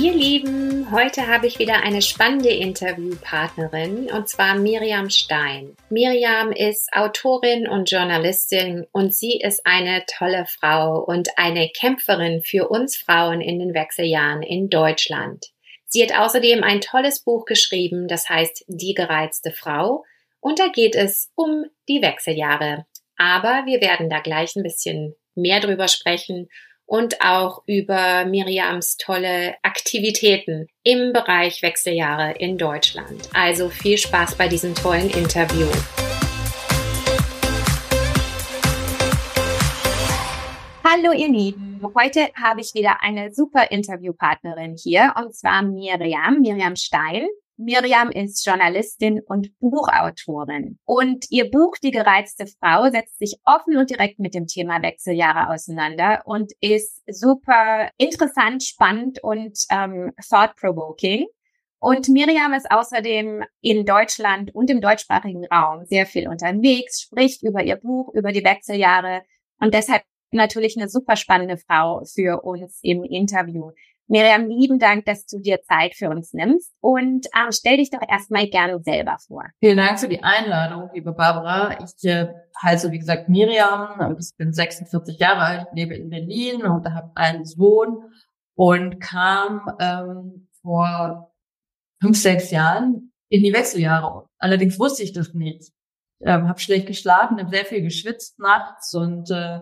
Ihr Lieben, heute habe ich wieder eine spannende Interviewpartnerin und zwar Miriam Stein. Miriam ist Autorin und Journalistin und sie ist eine tolle Frau und eine Kämpferin für uns Frauen in den Wechseljahren in Deutschland. Sie hat außerdem ein tolles Buch geschrieben, das heißt Die gereizte Frau und da geht es um die Wechseljahre. Aber wir werden da gleich ein bisschen mehr drüber sprechen und auch über Miriams tolle Aktivitäten im Bereich Wechseljahre in Deutschland. Also viel Spaß bei diesem tollen Interview. Hallo ihr Lieben, heute habe ich wieder eine super Interviewpartnerin hier und zwar Miriam, Miriam Stein. Miriam ist Journalistin und Buchautorin. Und ihr Buch Die gereizte Frau setzt sich offen und direkt mit dem Thema Wechseljahre auseinander und ist super interessant, spannend und ähm, thought-provoking. Und Miriam ist außerdem in Deutschland und im deutschsprachigen Raum sehr viel unterwegs, spricht über ihr Buch, über die Wechseljahre und deshalb natürlich eine super spannende Frau für uns im Interview. Miriam, lieben Dank, dass du dir Zeit für uns nimmst und ähm, stell dich doch erstmal gerne selber vor. Vielen Dank für die Einladung, liebe Barbara. Ich äh, heiße, wie gesagt, Miriam. Ich bin 46 Jahre alt, lebe in Berlin und habe einen Sohn und kam ähm, vor fünf, sechs Jahren in die Wechseljahre. Allerdings wusste ich das nicht. Ähm, habe schlecht geschlafen, habe sehr viel geschwitzt nachts und äh,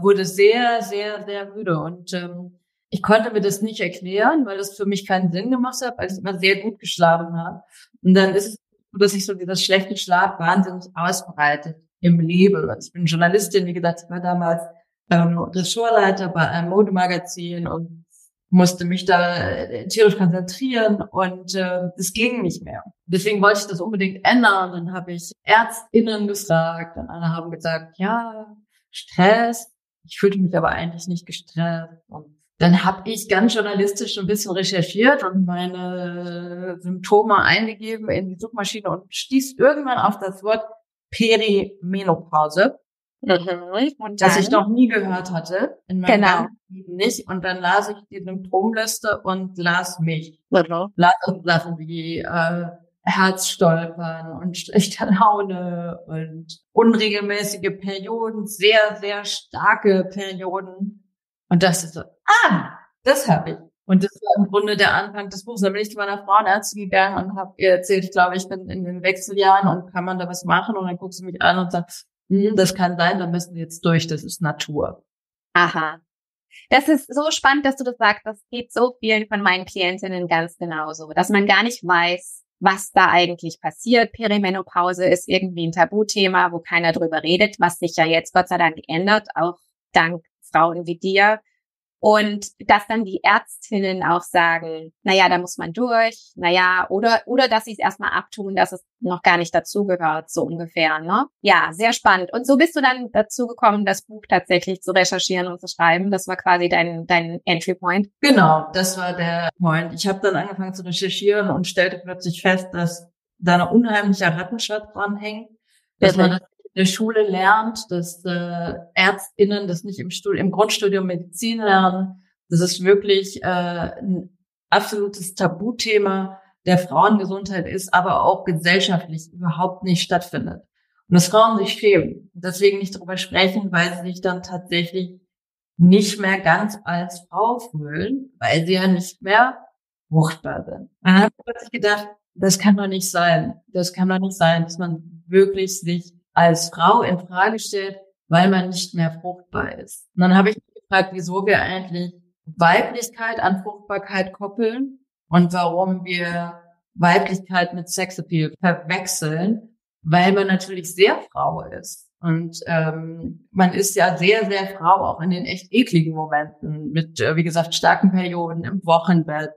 wurde sehr, sehr, sehr müde und ähm, ich konnte mir das nicht erklären, weil das für mich keinen Sinn gemacht hat, weil ich immer sehr gut geschlafen habe. Und dann ist es so, dass sich so dieser schlechte Schlaf wahnsinnig ausbreitet im Leben. Also ich bin Journalistin, wie gesagt, ich war damals ähm, Ressortleiter bei einem Modemagazin und musste mich da äh, tierisch konzentrieren und äh, das ging nicht mehr. Deswegen wollte ich das unbedingt ändern. Dann habe ich ÄrztInnen gefragt und alle haben gesagt, ja, Stress. Ich fühlte mich aber eigentlich nicht gestresst und dann habe ich ganz journalistisch ein bisschen recherchiert und meine Symptome eingegeben in die Suchmaschine und stieß irgendwann auf das Wort Perimenopause. Mhm. Und das ich noch nie gehört hatte. In meinem genau. Leben nicht. Und dann las ich die Symptomliste und las mich. Mhm. Las Sachen wie äh, Herzstolpern und schlechte Laune und unregelmäßige Perioden, sehr, sehr starke Perioden und das ist so, ah, das habe ich. Und das war im Grunde der Anfang des Buchs. Dann bin ich zu meiner Frauenärztin gegangen und habe ihr erzählt, ich glaube, ich bin in den Wechseljahren und kann man da was machen? Und dann guckt sie mich an und sagt, hm, das kann sein, da müssen wir jetzt durch, das ist Natur. Aha. Das ist so spannend, dass du das sagst. Das geht so vielen von meinen Klientinnen ganz genauso, dass man gar nicht weiß, was da eigentlich passiert. Perimenopause ist irgendwie ein Tabuthema, wo keiner drüber redet, was sich ja jetzt Gott sei Dank ändert, auch dank Frauen wie dir. Und dass dann die Ärztinnen auch sagen, naja, da muss man durch, naja, oder, oder dass sie es erstmal abtun, dass es noch gar nicht dazugehört, so ungefähr, ne? Ja, sehr spannend. Und so bist du dann dazu gekommen, das Buch tatsächlich zu recherchieren und zu schreiben. Das war quasi dein, dein Entry Point. Genau, das war der Point. Ich habe dann angefangen zu recherchieren und stellte plötzlich fest, dass da eine unheimliche Rattenschatz dranhängt, dass man das der Schule lernt, dass äh, Ärztinnen das nicht im, Stud im Grundstudium Medizin lernen. Das ist wirklich äh, ein absolutes Tabuthema der Frauengesundheit ist, aber auch gesellschaftlich überhaupt nicht stattfindet. Und dass Frauen sich schämen, deswegen nicht darüber sprechen, weil sie sich dann tatsächlich nicht mehr ganz als Frau fühlen, weil sie ja nicht mehr fruchtbar sind. dann habe ich plötzlich gedacht, das kann doch nicht sein. Das kann doch nicht sein, dass man wirklich sich als Frau in Frage stellt, weil man nicht mehr fruchtbar ist. Und dann habe ich mich gefragt, wieso wir eigentlich Weiblichkeit an Fruchtbarkeit koppeln und warum wir Weiblichkeit mit Sexappeal verwechseln. weil man natürlich sehr Frau ist. Und ähm, man ist ja sehr, sehr Frau, auch in den echt ekligen Momenten, mit, äh, wie gesagt, starken Perioden im Wochenbett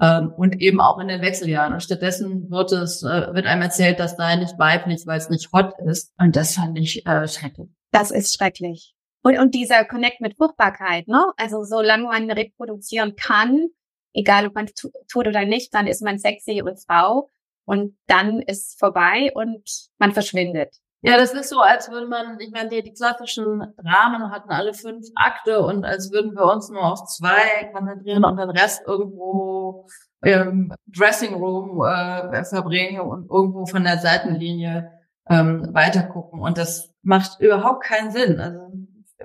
ähm, und eben auch in den Wechseljahren. Und stattdessen wird es, äh, wird einem erzählt, das sei nicht weiblich, weil es nicht hot ist. Und das fand ich äh, schrecklich. Das ist schrecklich. Und, und dieser Connect mit Fruchtbarkeit, ne? Also solange man reproduzieren kann, egal ob man tut oder nicht, dann ist man sexy und Frau und dann ist vorbei und man verschwindet. Ja, das ist so, als würde man, ich meine, die, die klassischen Dramen hatten alle fünf Akte und als würden wir uns nur auf zwei konzentrieren und den Rest irgendwo im Dressing Room äh, verbringen und irgendwo von der Seitenlinie ähm, weitergucken. Und das macht überhaupt keinen Sinn. Also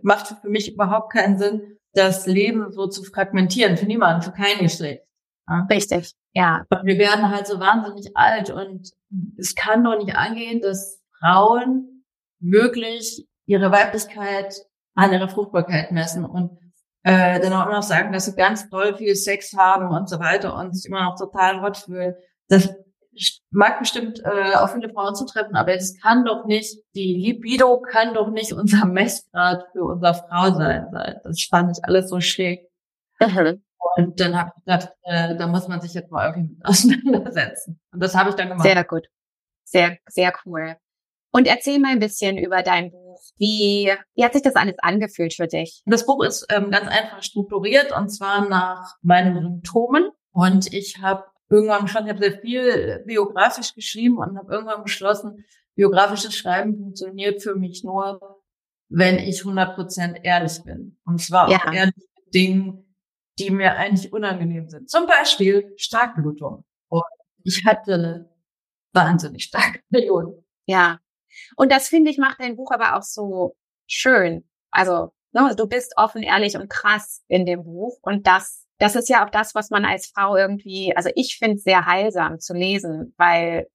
macht für mich überhaupt keinen Sinn, das Leben so zu fragmentieren, für niemanden, für kein Geschlecht. Ja? Richtig, ja. Und wir werden halt so wahnsinnig alt und es kann doch nicht angehen, dass Frauen wirklich ihre Weiblichkeit an ihrer Fruchtbarkeit messen und äh, dann auch immer noch sagen, dass sie ganz toll viel Sex haben und so weiter und sich immer noch total hot fühlen. Das mag bestimmt äh, auf viele Frauen zutreffen, aber es kann doch nicht, die Libido kann doch nicht unser Messgrad für unser Frau sein. Das fand ich alles so schräg. Mhm. Und dann habe ich gedacht, äh, da muss man sich jetzt mal irgendwie mit auseinandersetzen. Und das habe ich dann gemacht. Sehr gut. Sehr, sehr cool. Und erzähl mal ein bisschen über dein Buch. Wie, wie hat sich das alles angefühlt für dich? Das Buch ist ähm, ganz einfach strukturiert und zwar nach meinen Symptomen. Und ich habe irgendwann schon, ich habe sehr viel biografisch geschrieben und habe irgendwann beschlossen, biografisches Schreiben funktioniert für mich nur, wenn ich 100% ehrlich bin. Und zwar ja. auch ehrlich mit Dingen, die mir eigentlich unangenehm sind. Zum Beispiel Starkblutung. Und ich hatte eine wahnsinnig starke Periode. Ja. Und das finde ich macht dein Buch aber auch so schön. Also, ne, du bist offen, ehrlich und krass in dem Buch. Und das das ist ja auch das, was man als Frau irgendwie, also ich finde es sehr heilsam zu lesen, weil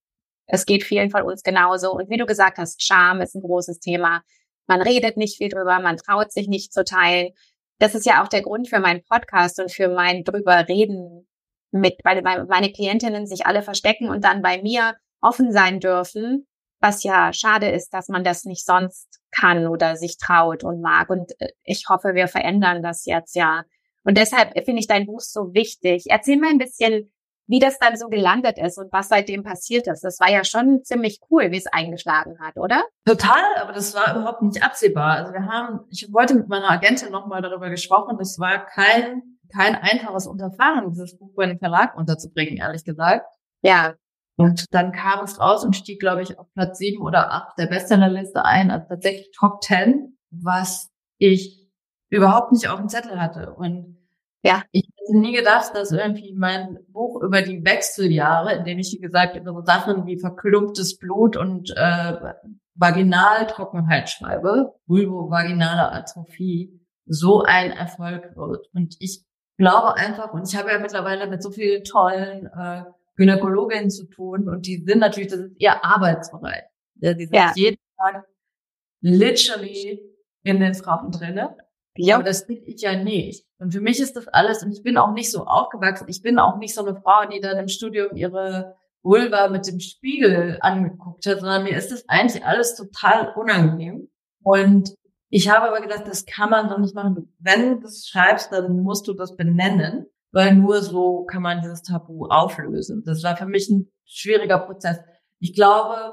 es geht vielen von uns genauso. Und wie du gesagt hast, Scham ist ein großes Thema. Man redet nicht viel drüber, man traut sich nicht zu teilen. Das ist ja auch der Grund für meinen Podcast und für mein drüber reden mit, weil meine Klientinnen sich alle verstecken und dann bei mir offen sein dürfen, was ja schade ist, dass man das nicht sonst kann oder sich traut und mag. Und äh, ich hoffe, wir verändern das jetzt ja und deshalb finde ich dein Buch so wichtig. Erzähl mal ein bisschen, wie das dann so gelandet ist und was seitdem passiert ist. Das war ja schon ziemlich cool, wie es eingeschlagen hat, oder? Total, aber das war überhaupt nicht absehbar. Also wir haben, ich wollte mit meiner Agentin nochmal darüber gesprochen. Das war kein, kein einfaches Unterfangen, dieses Buch bei den Verlag unterzubringen, ehrlich gesagt. Ja. Und dann kam es raus und stieg, glaube ich, auf Platz sieben oder acht der Bestsellerliste ein, also tatsächlich Top Ten, was ich überhaupt nicht auf dem Zettel hatte. Und ja, ich hätte nie gedacht, dass irgendwie mein Buch über die Wechseljahre, in dem ich, wie gesagt, über so Sachen wie verklumptes Blut und äh, Vaginaltrockenheit schreibe, vulvovaginale Atrophie, so ein Erfolg wird. Und ich glaube einfach, und ich habe ja mittlerweile mit so vielen tollen äh, Gynäkologinnen zu tun und die sind natürlich, das ist ihr Arbeitsbereich. Ja, die sind ja. jeden Tag literally in den Frauen drinne. Ja. Aber das bin ich ja nicht. Und für mich ist das alles, und ich bin auch nicht so aufgewachsen, ich bin auch nicht so eine Frau, die dann im Studium ihre Vulva mit dem Spiegel angeguckt hat, sondern mir ist das eigentlich alles total unangenehm. Und ich habe aber gedacht, das kann man doch nicht machen. Wenn du das schreibst, dann musst du das benennen, weil nur so kann man dieses Tabu auflösen. Das war für mich ein schwieriger Prozess. Ich glaube,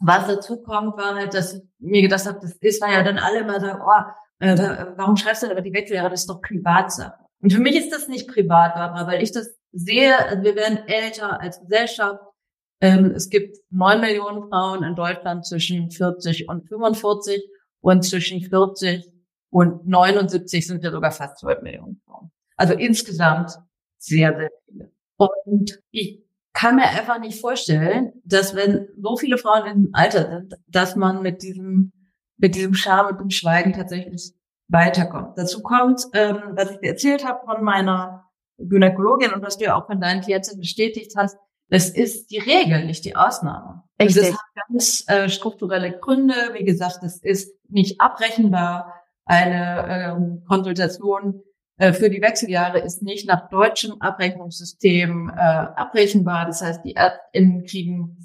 was dazu kommt, war halt, dass ich mir gedacht habe, das ist, weil ja dann alle immer sagen, oh, äh, warum schreibst du denn über die Wechseljahre? Das ist doch Privatsache. Und für mich ist das nicht privat, Barbara, weil ich das sehe, also wir werden älter als Gesellschaft. Ähm, es gibt neun Millionen Frauen in Deutschland zwischen 40 und 45 und zwischen 40 und 79 sind wir sogar fast 12 Millionen. Also insgesamt sehr, sehr viele. Und ich kann mir einfach nicht vorstellen, dass wenn so viele Frauen im Alter sind, dass man mit diesem mit diesem Scham und dem Schweigen tatsächlich weiterkommt. Dazu kommt, ähm, was ich dir erzählt habe von meiner Gynäkologin und was du ja auch von deinen Klienten bestätigt hast, das ist die Regel, nicht die Ausnahme. Und das hat ganz äh, strukturelle Gründe. Wie gesagt, das ist nicht abrechenbar. Eine ähm, Konsultation für die Wechseljahre ist nicht nach deutschem Abrechnungssystem äh, abrechenbar. Das heißt, die Ärztinnen kriegen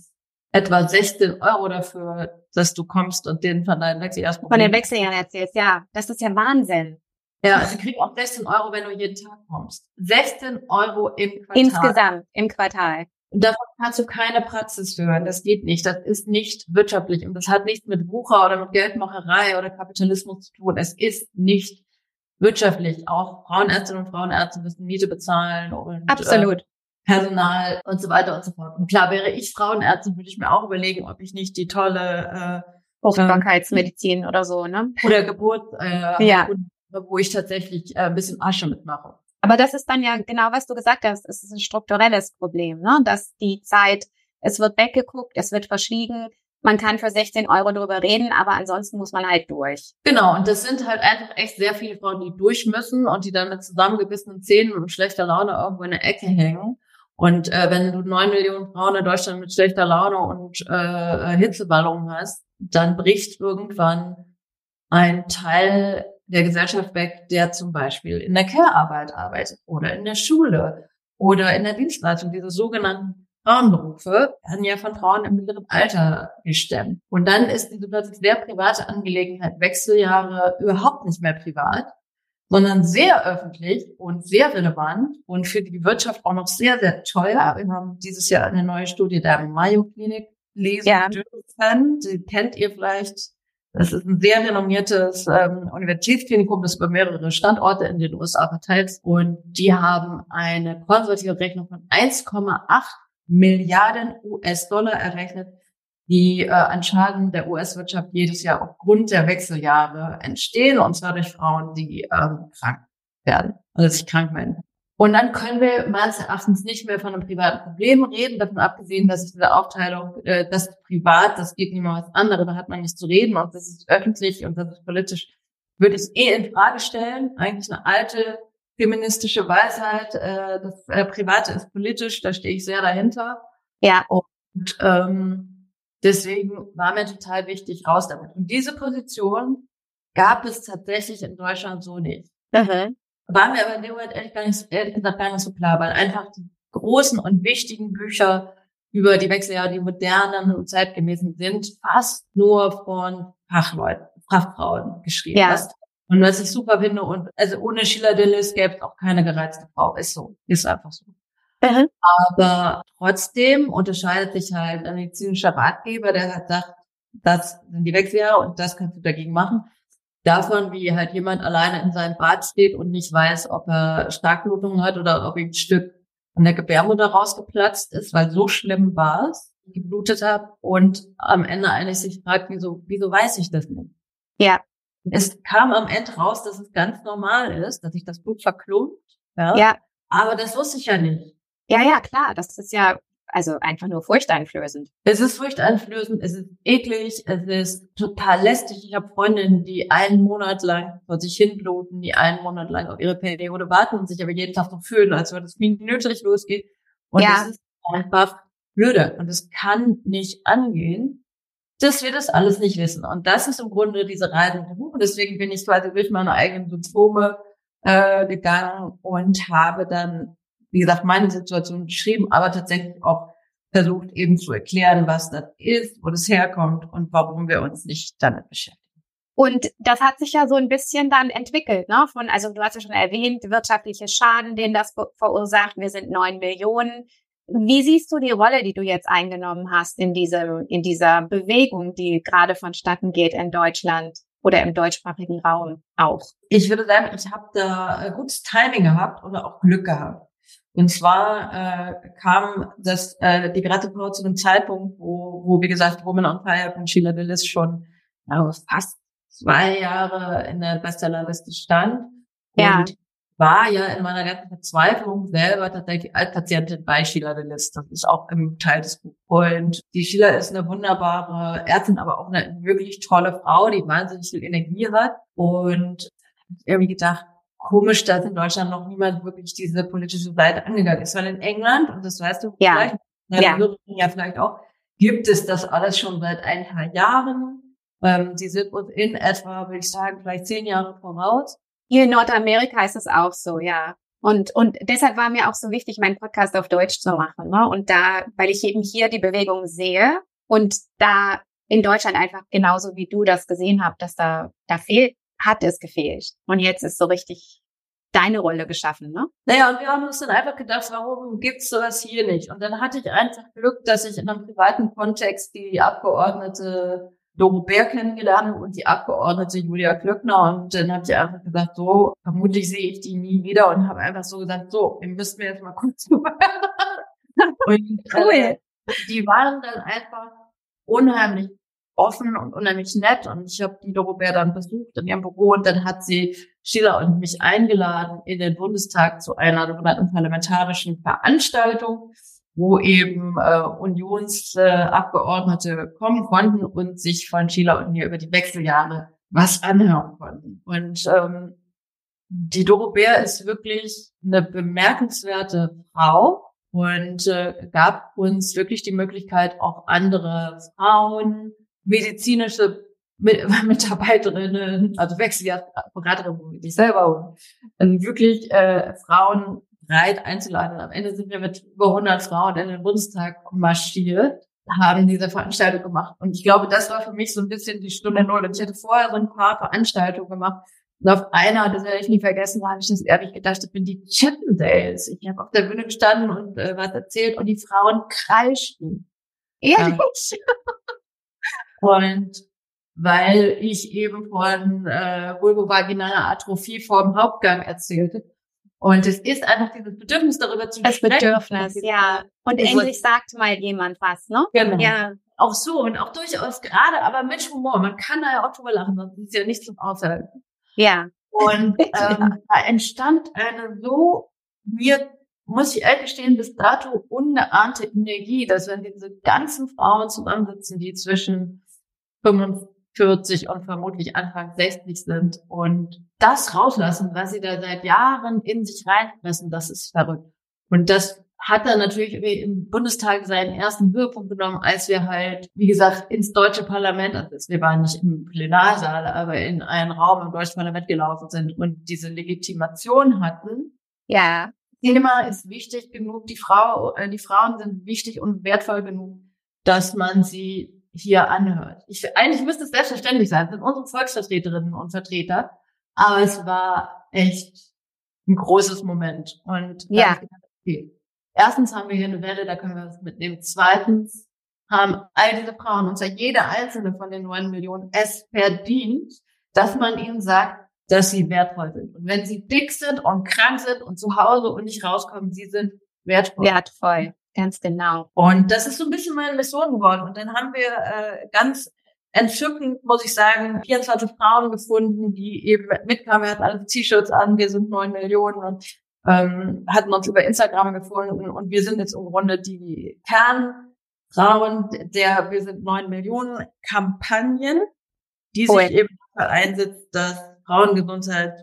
etwa 16 Euro dafür, dass du kommst und den von deinen Wechseljahren Von den Wechseljahren erzählst, ja. Das ist ja Wahnsinn. Ja, also kriegst auch 16 Euro, wenn du jeden Tag kommst. 16 Euro im Quartal. Insgesamt im Quartal. Und davon kannst du keine Praxis führen. Das geht nicht. Das ist nicht wirtschaftlich. Und das hat nichts mit Wucher oder mit Geldmacherei oder Kapitalismus zu tun. Es ist nicht wirtschaftlich. Auch Frauenärztinnen und Frauenärzte müssen Miete bezahlen und Absolut. Äh, Personal und so weiter und so fort. Und klar, wäre ich Frauenärztin, würde ich mir auch überlegen, ob ich nicht die tolle äh, Fruchtbarkeitsmedizin oder so, ne? Oder Geburt, äh, ja. wo ich tatsächlich äh, ein bisschen Asche mitmache. Aber das ist dann ja genau, was du gesagt hast. Es ist ein strukturelles Problem, ne? Dass die Zeit, es wird weggeguckt, es wird verschwiegen. Man kann für 16 Euro darüber reden, aber ansonsten muss man halt durch. Genau, und das sind halt einfach echt sehr viele Frauen, die durch müssen und die dann mit zusammengebissenen Zähnen und schlechter Laune irgendwo in der Ecke hängen. Und äh, wenn du neun Millionen Frauen in Deutschland mit schlechter Laune und äh, Hitzeballungen hast, dann bricht irgendwann ein Teil der Gesellschaft weg, der zum Beispiel in der Care-Arbeit arbeitet oder in der Schule oder in der Dienstleistung. Diese sogenannten Frauenberufe werden ja von Frauen im mittleren Alter gestemmt. Und dann ist diese plötzlich sehr private Angelegenheit Wechseljahre überhaupt nicht mehr privat, sondern sehr öffentlich und sehr relevant und für die Wirtschaft auch noch sehr, sehr teuer. Wir haben dieses Jahr eine neue Studie der Mayo Klinik lesen ja. dürfen. Die kennt ihr vielleicht. Das ist ein sehr renommiertes ähm, Universitätsklinikum, das über mehrere Standorte in den USA verteilt. Und die haben eine konservative Rechnung von 1,8 Milliarden US-Dollar errechnet, die äh, an Schaden der US-Wirtschaft jedes Jahr aufgrund der Wechseljahre entstehen, und zwar durch Frauen, die ähm, krank werden, also sich krank melden. Und dann können wir meines Erachtens nicht mehr von einem privaten Problem reden, davon abgesehen, dass ich diese Aufteilung, äh, das privat, das geht niemand was anderes, da hat man nichts zu reden und das ist öffentlich und das ist politisch, würde ich eh in Frage stellen. Eigentlich eine alte feministische Weisheit, äh, das äh, Private ist politisch, da stehe ich sehr dahinter. Ja. Und ähm, Deswegen war mir total wichtig, raus damit. Und diese Position gab es tatsächlich in Deutschland so nicht. Mhm. War mir aber in dem Moment ehrlich, gar nicht, ehrlich gesagt gar nicht so klar, weil einfach die großen und wichtigen Bücher über die Wechseljahre, die modernen und zeitgemäßen sind, fast nur von Fachleuten, Fachfrauen geschrieben. Ja. Was, und was ich super finde, und also ohne Sheila Dillis gäbe es auch keine gereizte Frau. Ist so. Ist einfach so. Mhm. Aber trotzdem unterscheidet sich halt ein medizinischer Ratgeber, der hat sagt, das sind die Wechseljahre und das kannst du dagegen machen. Davon, wie halt jemand alleine in seinem Bad steht und nicht weiß, ob er Starkblutungen hat oder ob ihm ein Stück von der Gebärmutter rausgeplatzt ist, weil so schlimm war es, geblutet habe und am Ende eigentlich sich fragt, wieso, wieso weiß ich das nicht? Ja. Es kam am Ende raus, dass es ganz normal ist, dass sich das Blut verklumpt. Ja. ja. Aber das wusste ich ja nicht. Ja, ja, klar. Das ist ja also einfach nur furchteinflößend. Es ist furchteinflößend, es ist eklig, es ist total lästig. Ich habe Freundinnen, die einen Monat lang vor sich hinbluten, die einen Monat lang auf ihre Periode warten und sich aber jeden Tag so fühlen, als würde es minütlich losgehen. Und ja. es ist einfach blöde. Und es kann nicht angehen, dass wir das alles nicht wissen. Und das ist im Grunde diese Reise mit dem Buch. Und deswegen bin ich quasi durch meine eigenen Symptome äh, gegangen und habe dann wie gesagt, meine Situation beschrieben, aber tatsächlich auch versucht eben zu erklären, was das ist, wo das herkommt und warum wir uns nicht damit beschäftigen. Und das hat sich ja so ein bisschen dann entwickelt, ne? Von, also du hast ja schon erwähnt, wirtschaftliche Schaden, den das verursacht. Wir sind neun Millionen. Wie siehst du die Rolle, die du jetzt eingenommen hast in diesem, in dieser Bewegung, die gerade vonstatten geht in Deutschland oder im deutschsprachigen Raum auch? Ich würde sagen, ich habe da gutes Timing gehabt oder auch Glück gehabt. Und zwar äh, kam das äh, die Grattebrau zu einem Zeitpunkt, wo, wo wie gesagt Woman on Fire von Sheila Lillis schon ja, fast zwei Jahre in der Bestsellerliste stand. Ja. Und war ja in meiner ganzen Verzweiflung selber tatsächlich Altpatientin bei Sheila Lillis. Das ist auch im Teil des Buches. Und die Sheila ist eine wunderbare Ärztin, aber auch eine wirklich tolle Frau, die wahnsinnig viel Energie hat. Und irgendwie gedacht, komisch, dass in Deutschland noch niemand wirklich diese politische Seite angegangen ist. Weil in England, und das weißt du ja. vielleicht, ja. ja vielleicht auch, gibt es das alles schon seit ein paar Jahren. Ähm, sie sind uns in etwa, würde ich sagen, vielleicht zehn Jahre voraus. Hier in Nordamerika ist es auch so, ja. Und, und deshalb war mir auch so wichtig, meinen Podcast auf Deutsch zu machen. Ne? Und da, weil ich eben hier die Bewegung sehe Und da in Deutschland einfach genauso wie du das gesehen habt, dass da, da fehlt, hat es gefehlt. Und jetzt ist so richtig deine Rolle geschaffen, ne? Naja, und wir haben uns dann einfach gedacht, warum gibt's sowas hier nicht? Und dann hatte ich einfach Glück, dass ich in einem privaten Kontext die Abgeordnete Doro Bär kennengelernt und die Abgeordnete Julia Klöckner. Und dann habe ich einfach gesagt, so, vermutlich sehe ich die nie wieder und habe einfach so gesagt, so, wir müssen mir jetzt mal kurz und cool. Äh, die waren dann einfach unheimlich offen und unheimlich nett. Und ich habe die Doro Bär dann besucht in ihrem Büro und dann hat sie Sheila und mich eingeladen in den Bundestag zu einer sogenannten parlamentarischen Veranstaltung, wo eben äh, Unionsabgeordnete äh, kommen konnten und sich von Sheila und mir über die Wechseljahre was anhören konnten. Und ähm, die Doro Bär ist wirklich eine bemerkenswerte Frau und äh, gab uns wirklich die Möglichkeit, auch andere Frauen, medizinische Mitarbeiterinnen, also Wechseljahrsberaterinnen wie ich selber, und wirklich äh, Frauen breit einzuladen. Am Ende sind wir mit über 100 Frauen in den Bundestag marschiert, haben diese Veranstaltung gemacht. Und ich glaube, das war für mich so ein bisschen die Stunde Null. Und ich hatte vorher so ein paar Veranstaltungen gemacht. Und auf einer, das werde ich nie vergessen, habe ich das ehrlich gedacht, das bin die Chippendales. Ich habe auf der Bühne gestanden und äh, was erzählt und die Frauen kreischten. Ehrlich? Und weil ich eben von äh, vulvovaginaler Atrophie vor dem Hauptgang erzählte. Und es ist einfach dieses Bedürfnis darüber zu sprechen. Das Bedürfnis, ja. Und endlich sagt mal jemand was, ne? Genau. Ja. Auch so und auch durchaus gerade, aber mit Humor. Man kann da ja auch drüber lachen, sonst ist ja nichts zum Aushalten. Ja. Und ähm, da entstand eine so mir muss ich ehrlich gestehen, bis dato unahnte Energie, dass wenn diese ganzen Frauen zusammensitzen, die zwischen 45 und vermutlich Anfang 60 sind und das rauslassen, was sie da seit Jahren in sich reinfressen, das ist verrückt. Und das hat dann natürlich im Bundestag seinen ersten Höhepunkt genommen, als wir halt, wie gesagt, ins deutsche Parlament, also wir waren nicht im Plenarsaal, aber in einen Raum im deutschen Parlament gelaufen sind und diese Legitimation hatten. Ja. Thema ist wichtig genug, die Frau, äh, die Frauen sind wichtig und wertvoll genug, dass man sie hier anhört. Ich, eigentlich müsste es selbstverständlich sein, das sind unsere Volksvertreterinnen und Vertreter, aber es war echt ein großes Moment. Und ja. Gedacht, okay, erstens haben wir hier eine Welle, da können wir was mitnehmen. Zweitens haben all diese Frauen, und zwar jede einzelne von den neun Millionen, es verdient, dass man ihnen sagt, dass sie wertvoll sind. Und wenn sie dick sind und krank sind und zu Hause und nicht rauskommen, sie sind wertvoll. Wertvoll. Ganz genau. Und das ist so ein bisschen meine Mission geworden. Und dann haben wir äh, ganz entzückend, muss ich sagen, 24 Frauen gefunden, die eben mitkamen. Wir hatten alle T-Shirts an, wir sind neun Millionen und ähm, hatten uns über Instagram gefunden. Und wir sind jetzt im Grunde die Kernfrauen der Wir sind neun Millionen Kampagnen, die cool. sich eben einsetzt, dass Frauengesundheit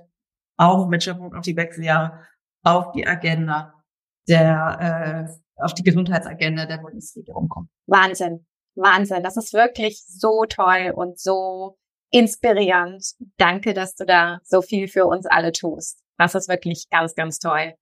auch mit Schwerpunkt auf die Wechseljahre auf die Agenda der äh, auf die Gesundheitsagenda der Bundesregierung kommen. Wahnsinn, Wahnsinn. Das ist wirklich so toll und so inspirierend. Danke, dass du da so viel für uns alle tust. Das ist wirklich ganz, ganz toll.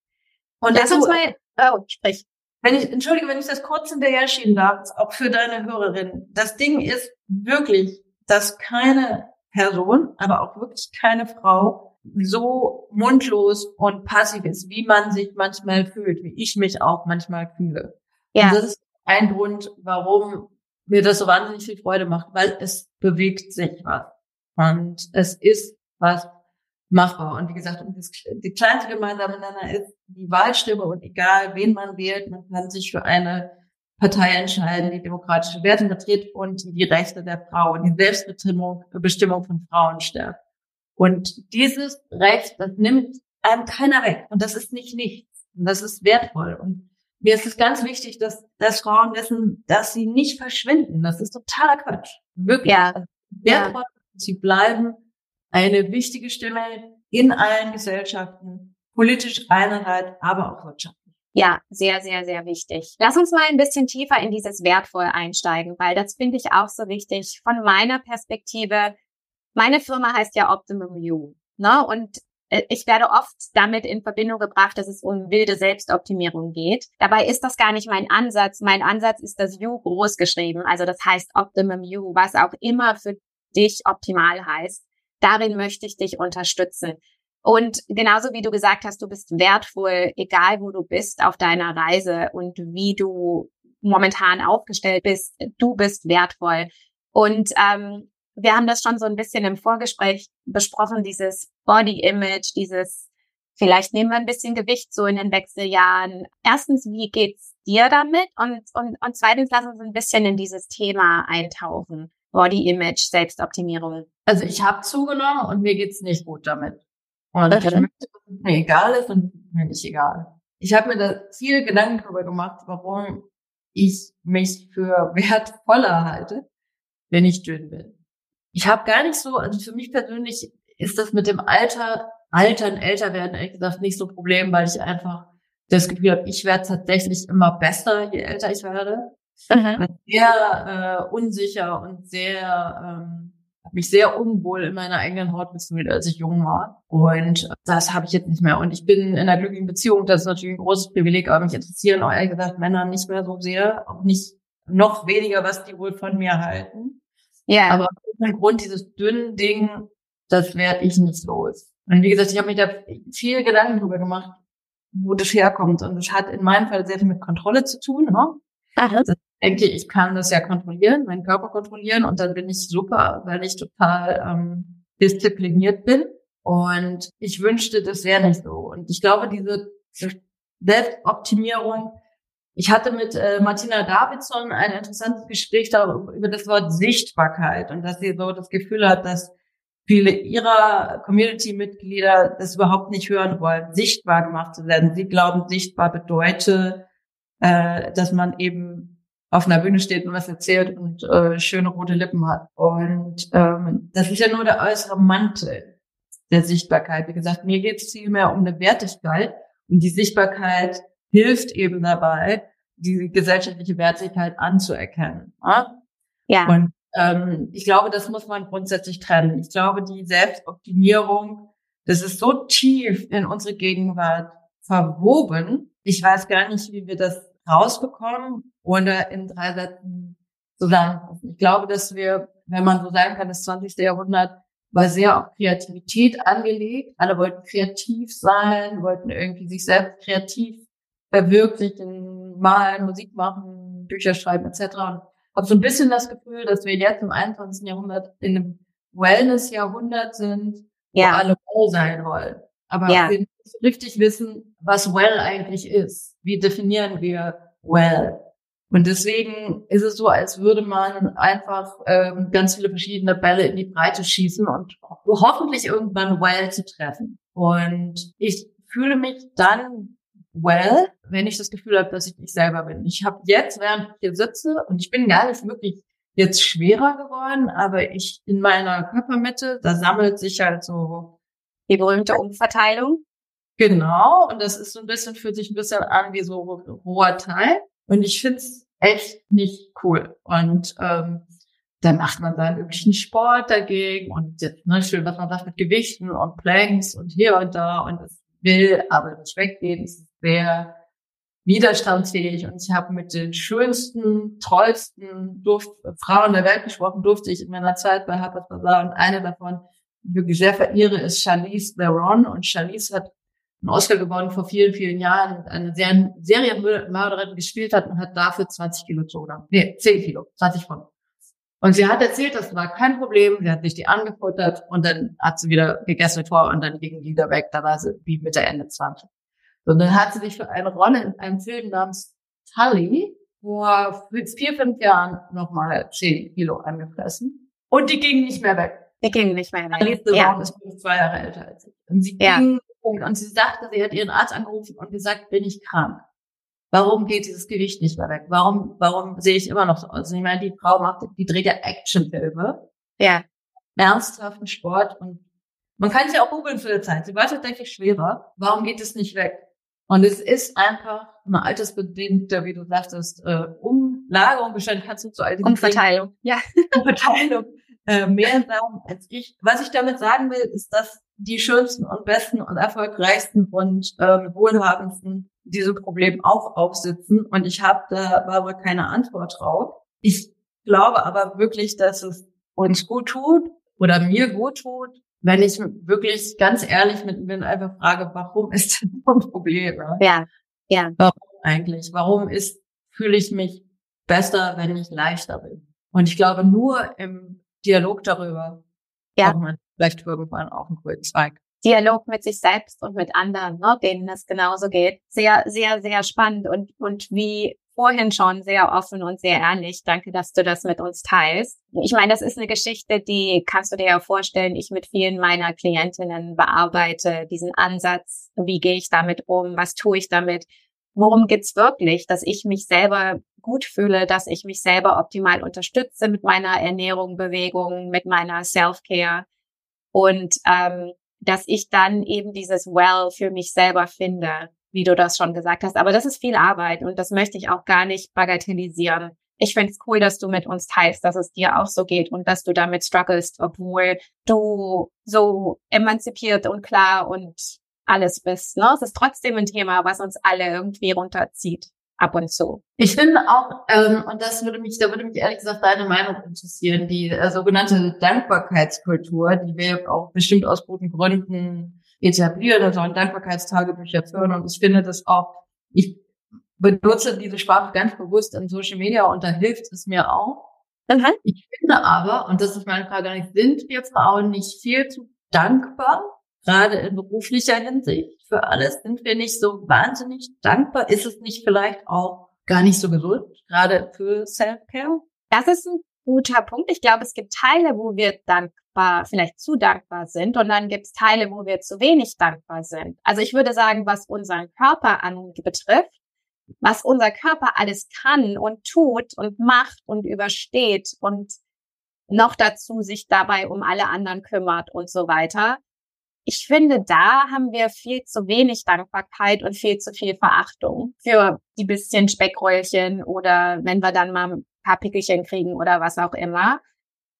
Und lass uns mal, oh, sprich. Wenn ich, entschuldige, wenn ich das kurz hinterher schieben darf, auch für deine Hörerin. Das Ding ist wirklich, dass keine Person, aber auch wirklich keine Frau so mundlos und passiv ist, wie man sich manchmal fühlt, wie ich mich auch manchmal fühle. Ja. Und das ist ein Grund, warum mir das so wahnsinnig viel Freude macht, weil es bewegt sich was. Und es ist was machbar. Und wie gesagt, die kleinste gemeinsame Nenner ist die Wahlstimme und egal wen man wählt, man kann sich für eine Partei entscheiden, die demokratische Werte vertritt und die Rechte der Frau und die Selbstbestimmung Bestimmung von Frauen stärkt. Und dieses Recht, das nimmt einem keiner weg. Und das ist nicht nichts. Und das ist wertvoll. Und mir ist es ganz wichtig, dass, dass Frauen wissen, dass sie nicht verschwinden. Das ist totaler Quatsch. Wirklich. Ja. Also wertvoll. Ja. Sie bleiben eine wichtige Stimme in allen Gesellschaften, politisch einerseits, aber auch wirtschaftlich. Ja, sehr, sehr, sehr wichtig. Lass uns mal ein bisschen tiefer in dieses Wertvoll einsteigen, weil das finde ich auch so wichtig. Von meiner Perspektive meine Firma heißt ja Optimum You. Ne? Und äh, ich werde oft damit in Verbindung gebracht, dass es um wilde Selbstoptimierung geht. Dabei ist das gar nicht mein Ansatz. Mein Ansatz ist das You groß geschrieben. Also das heißt Optimum You, was auch immer für dich optimal heißt. Darin möchte ich dich unterstützen. Und genauso wie du gesagt hast, du bist wertvoll, egal wo du bist auf deiner Reise und wie du momentan aufgestellt bist, du bist wertvoll. Und ähm, wir haben das schon so ein bisschen im Vorgespräch besprochen, dieses Body Image, dieses vielleicht nehmen wir ein bisschen Gewicht so in den Wechseljahren. Erstens, wie geht's dir damit? Und, und, und zweitens, lass uns ein bisschen in dieses Thema eintauchen. Body Image, Selbstoptimierung. Also ich habe zugenommen und mir geht's nicht gut damit. Und okay. ich möchte, dass mir egal ist und mir nicht egal. Ich habe mir da viel Gedanken darüber gemacht, warum ich mich für wertvoller halte, wenn ich dünn bin. Ich habe gar nicht so, also für mich persönlich ist das mit dem Alter, Altern, älter werden, ehrlich gesagt, nicht so ein Problem, weil ich einfach das Gefühl habe, ich werde tatsächlich immer besser, je älter ich werde. Mhm. Sehr äh, unsicher und sehr, ähm, habe mich sehr unwohl in meiner eigenen Haut gefühlt, als ich jung war. Und das habe ich jetzt nicht mehr. Und ich bin in einer glücklichen Beziehung, das ist natürlich ein großes Privileg, aber mich interessieren auch ehrlich gesagt Männer nicht mehr so sehr, auch nicht noch weniger, was die wohl von mir halten. Ja. Aber aus Grund dieses dünnen Ding, das werde ich nicht los. Und wie gesagt, ich habe mir da viel Gedanken drüber gemacht, wo das herkommt. Und das hat in meinem Fall sehr viel mit Kontrolle zu tun. Ne? Aha. Das denke ich, ich kann das ja kontrollieren, meinen Körper kontrollieren und dann bin ich super, weil ich total ähm, diszipliniert bin. Und ich wünschte, das wäre nicht so. Und ich glaube, diese Selbstoptimierung ich hatte mit äh, Martina Davidson ein interessantes Gespräch darüber, über das Wort Sichtbarkeit und dass sie so das Gefühl hat, dass viele ihrer Community-Mitglieder das überhaupt nicht hören wollen, sichtbar gemacht zu werden. Sie glauben, sichtbar bedeutet, äh, dass man eben auf einer Bühne steht und was erzählt und äh, schöne rote Lippen hat. Und ähm, das ist ja nur der äußere Mantel der Sichtbarkeit. Wie gesagt, mir geht es vielmehr um eine Wertigkeit und die Sichtbarkeit hilft eben dabei, die gesellschaftliche Wertigkeit anzuerkennen. Ja. ja. Und ähm, ich glaube, das muss man grundsätzlich trennen. Ich glaube, die Selbstoptimierung, das ist so tief in unsere Gegenwart verwoben. Ich weiß gar nicht, wie wir das rausbekommen oder in drei Sätzen zusammenfassen. Ich glaube, dass wir, wenn man so sagen kann, das 20. Jahrhundert war sehr auf Kreativität angelegt. Alle wollten kreativ sein, wollten irgendwie sich selbst kreativ verwirklichen, malen, Musik machen, Bücher schreiben etc. Und habe so ein bisschen das Gefühl, dass wir jetzt im 21. Jahrhundert in einem Wellness-Jahrhundert sind, ja. wo alle well sein wollen. Aber ja. wir nicht richtig wissen, was well eigentlich ist. Wie definieren wir well? Und deswegen ist es so, als würde man einfach ähm, ganz viele verschiedene Bälle in die Breite schießen und hoffentlich irgendwann well zu treffen. Und ich fühle mich dann well, wenn ich das Gefühl habe, dass ich nicht selber bin. Ich habe jetzt, während ich hier sitze, und ich bin gar nicht wirklich jetzt schwerer geworden, aber ich in meiner Körpermitte, da sammelt sich halt so die berühmte Umverteilung. Genau, und das ist so ein bisschen, fühlt sich ein bisschen an wie so roher Teil. Und ich find's echt nicht cool. Und ähm, dann macht man seinen üblichen Sport dagegen und ne, schön, was man sagt mit Gewichten und Planks und hier und da und es will aber nicht weggehen. Es sehr widerstandsfähig und ich habe mit den schönsten, tollsten Duft Frauen der Welt gesprochen, durfte ich in meiner Zeit bei Harper's Bazaar und eine davon, die ich wirklich sehr verehre, ist Charlize Theron und Charlize hat einen Oscar gewonnen vor vielen, vielen Jahren, eine sehr Serienmörderin gespielt hat und hat dafür 20 Kilo zugenommen. Nee, 10 Kilo, 20 Pfund. Und sie hat erzählt, das war kein Problem. Sie hat sich die angefuttert und dann hat sie wieder gegessen vor und dann ging die wieder weg. Da war sie wie Mitte, Ende 20. Und dann hat sie sich für eine Rolle in einem Film namens Tully vor vier, fünf Jahren nochmal zehn Kilo angefressen. Und die ging nicht mehr weg. Die ging nicht mehr weg. Alice ja. ist zwei Jahre älter als ich. Und sie ja. ging und sie sagte, sie hat ihren Arzt angerufen und gesagt, bin ich krank. Warum geht dieses Gewicht nicht mehr weg? Warum, warum sehe ich immer noch so aus? Ich meine, die Frau macht, die dreht ja Actionfilme. Ja. Ernsthaften Sport und man kann sie auch googeln für die Zeit. Sie war tatsächlich schwerer. Warum geht es nicht weg? Und es ist einfach eine altersbedingte, wie du sagtest, äh, Umlagerung, wahrscheinlich kannst du zu all Umverteilung, ja. Umverteilung, äh, mehr sagen als ich. Was ich damit sagen will, ist, dass die schönsten und besten und erfolgreichsten und ähm, wohlhabendsten diesem Problem auch aufsitzen. Und ich habe da aber keine Antwort drauf. Ich glaube aber wirklich, dass es uns gut tut oder mir gut tut, wenn ich wirklich ganz ehrlich mit mir einfach frage, warum ist das ein Problem? Ja, ja. Warum eigentlich? Warum ist, fühle ich mich besser, wenn ich leichter bin? Und ich glaube, nur im Dialog darüber ja. braucht man vielleicht irgendwann auch einen grünen Zweig. Dialog mit sich selbst und mit anderen, ne, denen es genauso geht. Sehr, sehr, sehr spannend und, und wie vorhin schon sehr offen und sehr ehrlich. Danke, dass du das mit uns teilst. Ich meine, das ist eine Geschichte, die kannst du dir ja vorstellen, ich mit vielen meiner Klientinnen bearbeite, diesen Ansatz, wie gehe ich damit um, was tue ich damit, worum geht's wirklich, dass ich mich selber gut fühle, dass ich mich selber optimal unterstütze mit meiner Ernährung, Bewegung, mit meiner Self-Care. Und ähm, dass ich dann eben dieses Well für mich selber finde, wie du das schon gesagt hast. Aber das ist viel Arbeit und das möchte ich auch gar nicht bagatellisieren. Ich finde es cool, dass du mit uns teilst, dass es dir auch so geht und dass du damit strugglest, obwohl du so emanzipiert und klar und alles bist. Ne? Es ist trotzdem ein Thema, was uns alle irgendwie runterzieht ab und zu. Ich finde auch, ähm, und das würde mich, da würde mich ehrlich gesagt deine Meinung interessieren, die äh, sogenannte Dankbarkeitskultur, die wir auch bestimmt aus guten Gründen etablieren, also ein Dankbarkeitstagebücher führen. Und ich finde das auch, ich benutze diese Sprache ganz bewusst in Social Media und da hilft es mir auch. Mhm. Ich finde aber, und das ist meine Frage, sind wir Frauen nicht viel zu dankbar gerade in beruflicher Hinsicht für alles sind wir nicht so wahnsinnig dankbar. Ist es nicht vielleicht auch gar nicht so gesund, gerade für Self-Care? Das ist ein guter Punkt. Ich glaube, es gibt Teile, wo wir dankbar, vielleicht zu dankbar sind und dann gibt es Teile, wo wir zu wenig dankbar sind. Also ich würde sagen, was unseren Körper anbetrifft, was unser Körper alles kann und tut und macht und übersteht und noch dazu sich dabei um alle anderen kümmert und so weiter, ich finde, da haben wir viel zu wenig Dankbarkeit und viel zu viel Verachtung für die bisschen Speckröllchen oder wenn wir dann mal paar Pickelchen kriegen oder was auch immer.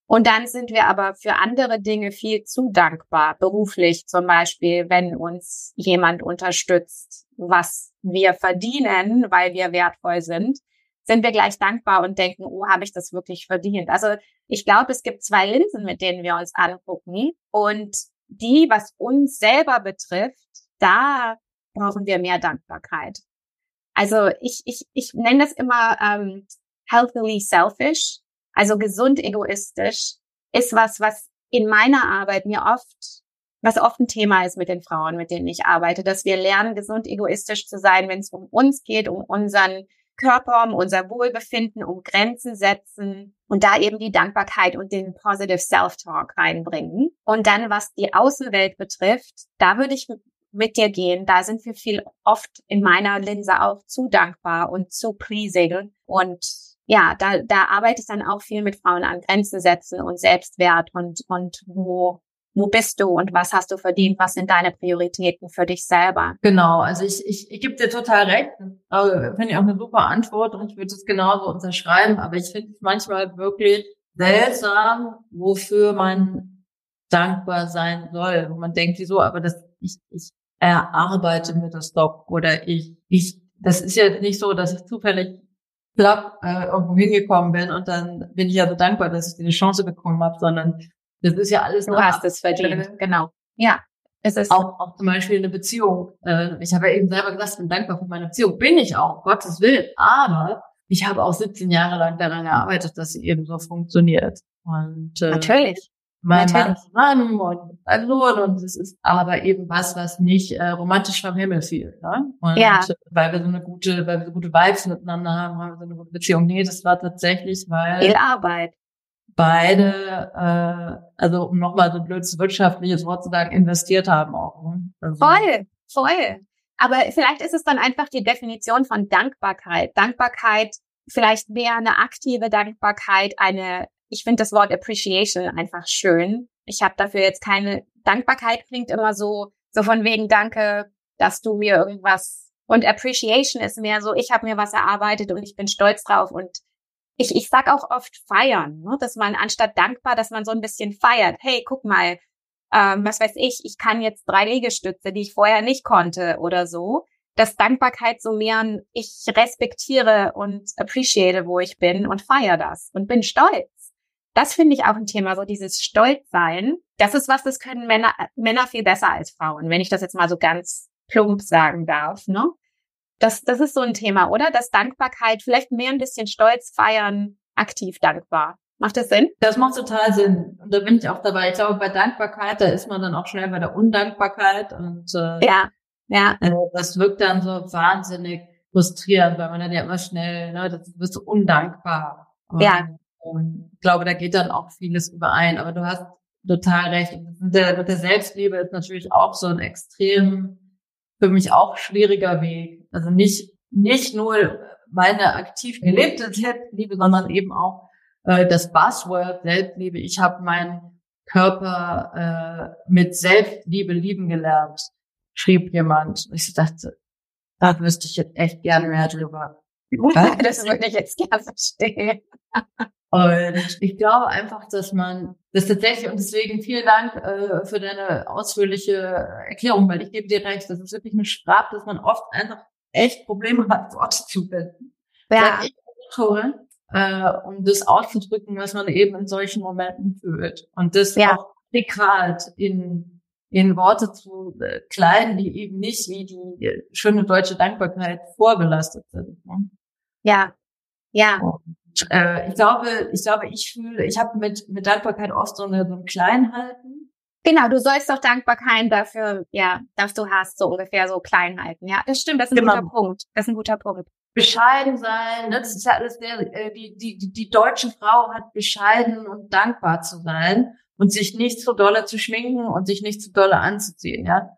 Und dann sind wir aber für andere Dinge viel zu dankbar, beruflich zum Beispiel, wenn uns jemand unterstützt, was wir verdienen, weil wir wertvoll sind, sind wir gleich dankbar und denken, oh, habe ich das wirklich verdient? Also ich glaube, es gibt zwei Linsen, mit denen wir uns angucken. Und die, was uns selber betrifft, da brauchen wir mehr Dankbarkeit. Also ich, ich, ich nenne das immer ähm, healthily selfish, also gesund egoistisch, ist was, was in meiner Arbeit mir oft, was oft ein Thema ist mit den Frauen, mit denen ich arbeite, dass wir lernen, gesund egoistisch zu sein, wenn es um uns geht, um unseren Körper, um unser Wohlbefinden, um Grenzen setzen und da eben die Dankbarkeit und den Positive Self-Talk reinbringen. Und dann, was die Außenwelt betrifft, da würde ich mit dir gehen. Da sind wir viel oft in meiner Linse auch zu dankbar und zu pleasing. Und ja, da, da arbeite ich dann auch viel mit Frauen an Grenzen setzen und Selbstwert und, und wo wo bist du und was hast du verdient, was sind deine Prioritäten für dich selber? Genau, also ich, ich, ich gebe dir total recht. Also, finde ich auch eine super Antwort und ich würde es genauso unterschreiben, aber ich finde es manchmal wirklich seltsam, wofür man dankbar sein soll. Wo man denkt, wieso, aber das, ich, ich erarbeite mir das doch oder ich, ich, das ist ja nicht so, dass ich zufällig platt äh, irgendwo hingekommen bin und dann bin ich ja so dankbar, dass ich diese Chance bekommen habe, sondern das ist ja alles. Du hast es verdient, genau. Ja. Es ist auch, auch zum Beispiel eine Beziehung. Äh, ich habe ja eben selber gesagt, ich bin dankbar für meine Beziehung. Bin ich auch, Gottes Willen. Aber ich habe auch 17 Jahre lang daran gearbeitet, dass sie eben so funktioniert. Und äh, natürlich. Mein Natürlich. Mann und ein Sohn und es ist aber eben was, was nicht äh, romantisch vom Himmel fiel. Ne? Und ja. weil wir so eine gute, weil wir so gute Vibes miteinander haben, haben wir so eine gute Beziehung. Nee, das war tatsächlich, weil viel Arbeit beide, äh, also um nochmal so ein blödes wirtschaftliches Wort zu sagen, investiert haben auch. Ne? Also. Voll, voll. Aber vielleicht ist es dann einfach die Definition von Dankbarkeit. Dankbarkeit, vielleicht mehr eine aktive Dankbarkeit, eine, ich finde das Wort Appreciation einfach schön. Ich habe dafür jetzt keine Dankbarkeit klingt immer so, so von wegen Danke, dass du mir irgendwas und Appreciation ist mehr so, ich habe mir was erarbeitet und ich bin stolz drauf und ich, ich sag auch oft feiern, ne? dass man anstatt dankbar, dass man so ein bisschen feiert. Hey, guck mal, ähm, was weiß ich, ich kann jetzt drei Liegestütze, die ich vorher nicht konnte oder so. Dass Dankbarkeit so mehr ich respektiere und appreciate, wo ich bin und feiere das und bin stolz. Das finde ich auch ein Thema, so dieses Stolzsein. Das ist was, das können Männer, Männer viel besser als Frauen, wenn ich das jetzt mal so ganz plump sagen darf, ne? Das, das ist so ein Thema, oder? Dass Dankbarkeit, vielleicht mehr ein bisschen Stolz feiern, aktiv dankbar. Macht das Sinn? Das macht total Sinn. Und da bin ich auch dabei. Ich glaube, bei Dankbarkeit, da ist man dann auch schnell bei der Undankbarkeit. Und äh, ja, ja. Also das wirkt dann so wahnsinnig frustrierend, weil man dann ja immer schnell, ne, das, du bist so undankbar. Und, ja. Und ich glaube, da geht dann auch vieles überein. Aber du hast total recht. Mit der, mit der Selbstliebe ist natürlich auch so ein extrem, für mich auch schwieriger Weg. Also nicht, nicht nur meine aktiv gelebte Selbstliebe, sondern eben auch äh, das Buzzword Selbstliebe. Ich habe meinen Körper äh, mit Selbstliebe lieben gelernt, schrieb jemand. Ich dachte, da wüsste ich jetzt echt gerne mehr drüber. das würde ich jetzt gerne verstehen. Und ich glaube einfach, dass man das tatsächlich, und deswegen vielen Dank äh, für deine ausführliche Erklärung, weil ich gebe dir recht, das ist wirklich eine Sprache, dass man oft einfach echt Probleme hat, Worte zu finden. Ja. Ich Autorin, äh, um das auszudrücken, was man eben in solchen Momenten fühlt. Und das ja. auch adäquat in, in Worte zu äh, kleiden, die eben nicht wie die äh, schöne deutsche Dankbarkeit vorbelastet sind. Ne? Ja, ja. Und, äh, ich glaube, ich glaube, ich fühle, ich habe mit, mit Dankbarkeit oft so, eine, so ein Kleinhalten. Genau, du sollst doch Dankbarkeit dafür, ja, dass du hast, so ungefähr so klein halten. Ja, das stimmt, das ist ein genau. guter Punkt. Das ist ein guter Punkt bescheiden sein. Ne? Das ist ja alles der, äh, die, die, die deutsche Frau hat bescheiden und dankbar zu sein und sich nicht zu dolle zu schminken und sich nicht zu dolle anzuziehen, ja.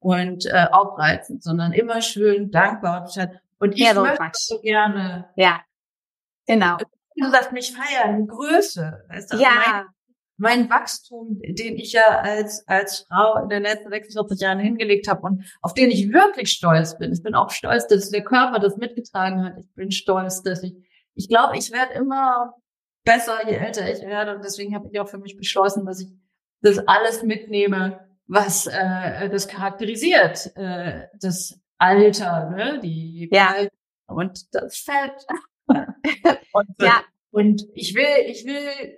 Und äh, aufreizend, sondern immer schön dankbar und bescheiden. Und ich ja, möchte so gerne. Ja. Genau. Du sagst mich feiern, Größe. Weißt du? Ja mein Wachstum, den ich ja als, als Frau in den letzten 46 Jahren hingelegt habe und auf den ich wirklich stolz bin. Ich bin auch stolz, dass der Körper das mitgetragen hat. Ich bin stolz, dass ich, ich glaube, ich werde immer besser, je älter ich werde. Und deswegen habe ich auch für mich beschlossen, dass ich das alles mitnehme, was äh, das charakterisiert. Äh, das Alter, ne? Die ja. und das Fett. Und, ja. und ich will, ich will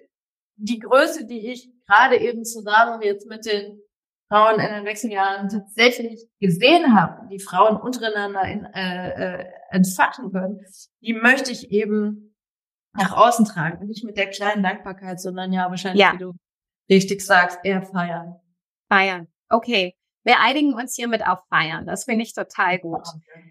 die Größe, die ich gerade eben zusammen jetzt mit den Frauen in den Wechseljahren tatsächlich gesehen habe, die Frauen untereinander in, äh, äh, entfachen können, die möchte ich eben nach außen tragen. Und nicht mit der kleinen Dankbarkeit, sondern ja wahrscheinlich, ja. wie du richtig sagst, eher feiern. Feiern. Okay. Wir einigen uns hiermit auf Feiern. Das finde ich total gut.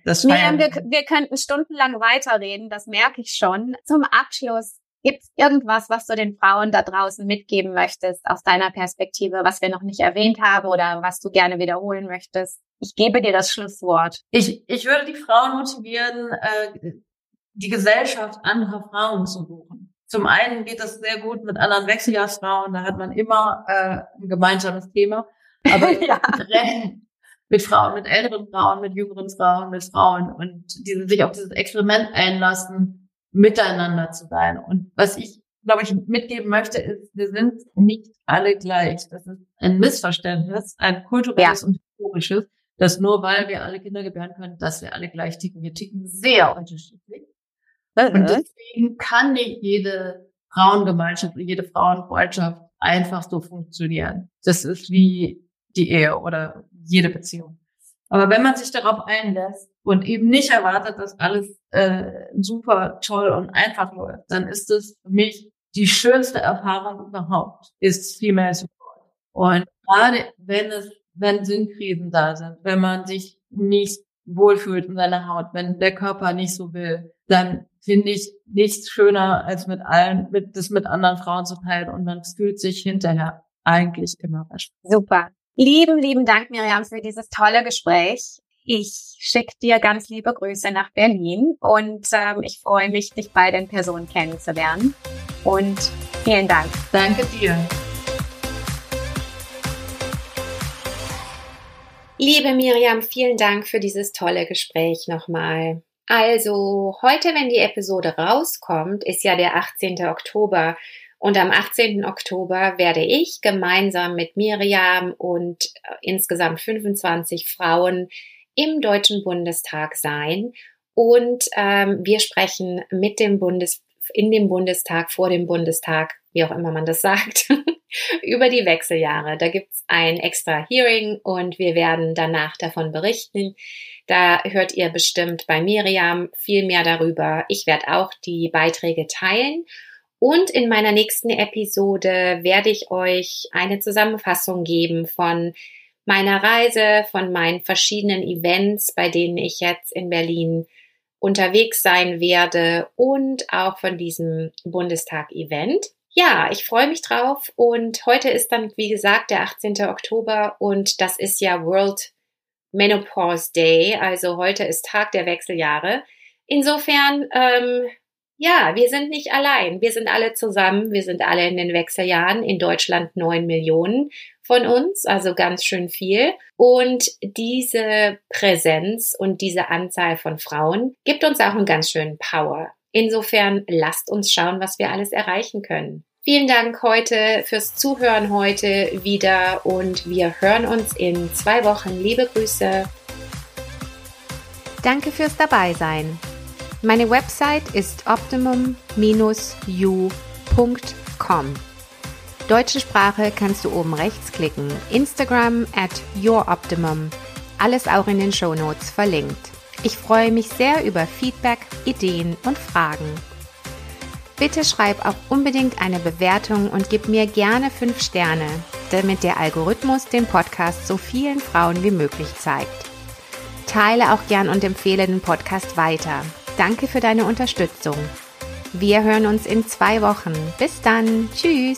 Das Feiern. Wir, wir könnten stundenlang weiterreden, das merke ich schon. Zum Abschluss, Gibt es irgendwas, was du den Frauen da draußen mitgeben möchtest aus deiner Perspektive, was wir noch nicht erwähnt haben oder was du gerne wiederholen möchtest? Ich gebe dir das Schlusswort. Ich, ich würde die Frauen motivieren, äh, die Gesellschaft anderer Frauen zu suchen. Zum einen geht das sehr gut mit anderen Wechseljahrsfrauen, da hat man immer äh, ein gemeinsames Thema. Aber ja. mit Frauen, mit älteren Frauen, mit jüngeren Frauen, mit Frauen und die sich auf dieses Experiment einlassen, miteinander zu sein. Und was ich, glaube ich, mitgeben möchte, ist, wir sind nicht alle gleich. Das ist ein Missverständnis, ein kulturelles ja. und historisches, dass nur weil wir alle Kinder gebären können, dass wir alle gleich ticken. Wir ticken sehr unterschiedlich. Und deswegen kann nicht jede Frauengemeinschaft, jede Frauenfreundschaft einfach so funktionieren. Das ist wie die Ehe oder jede Beziehung. Aber wenn man sich darauf einlässt und eben nicht erwartet, dass alles äh, super toll und einfach läuft, dann ist es für mich die schönste Erfahrung überhaupt, ist Female Support. Und gerade wenn es, wenn Sinnkrisen da sind, wenn man sich nicht wohlfühlt in seiner Haut, wenn der Körper nicht so will, dann finde ich nichts schöner, als mit allen, mit, das mit anderen Frauen zu teilen und man fühlt sich hinterher eigentlich immer besser. Super. Lieben, lieben Dank, Miriam, für dieses tolle Gespräch. Ich schicke dir ganz liebe Grüße nach Berlin und ähm, ich freue mich, dich beide in Person kennenzulernen. Und vielen Dank. Danke dir. Liebe Miriam, vielen Dank für dieses tolle Gespräch nochmal. Also heute, wenn die Episode rauskommt, ist ja der 18. Oktober. Und am 18. Oktober werde ich gemeinsam mit Miriam und äh, insgesamt 25 Frauen im Deutschen Bundestag sein. Und ähm, wir sprechen mit dem Bundes in dem Bundestag, vor dem Bundestag, wie auch immer man das sagt, über die Wechseljahre. Da gibt's ein extra Hearing und wir werden danach davon berichten. Da hört ihr bestimmt bei Miriam viel mehr darüber. Ich werde auch die Beiträge teilen. Und in meiner nächsten Episode werde ich euch eine Zusammenfassung geben von meiner Reise, von meinen verschiedenen Events, bei denen ich jetzt in Berlin unterwegs sein werde und auch von diesem Bundestag-Event. Ja, ich freue mich drauf und heute ist dann, wie gesagt, der 18. Oktober und das ist ja World Menopause Day, also heute ist Tag der Wechseljahre. Insofern, ähm, ja, wir sind nicht allein. Wir sind alle zusammen. Wir sind alle in den Wechseljahren. In Deutschland neun Millionen von uns, also ganz schön viel. Und diese Präsenz und diese Anzahl von Frauen gibt uns auch einen ganz schönen Power. Insofern lasst uns schauen, was wir alles erreichen können. Vielen Dank heute fürs Zuhören heute wieder und wir hören uns in zwei Wochen. Liebe Grüße. Danke fürs Dabeisein. Meine Website ist optimum-u.com. Deutsche Sprache kannst du oben rechts klicken. Instagram at youroptimum. Alles auch in den Show Notes verlinkt. Ich freue mich sehr über Feedback, Ideen und Fragen. Bitte schreib auch unbedingt eine Bewertung und gib mir gerne 5 Sterne, damit der Algorithmus den Podcast so vielen Frauen wie möglich zeigt. Teile auch gern und empfehle den Podcast weiter. Danke für deine Unterstützung. Wir hören uns in zwei Wochen. Bis dann. Tschüss.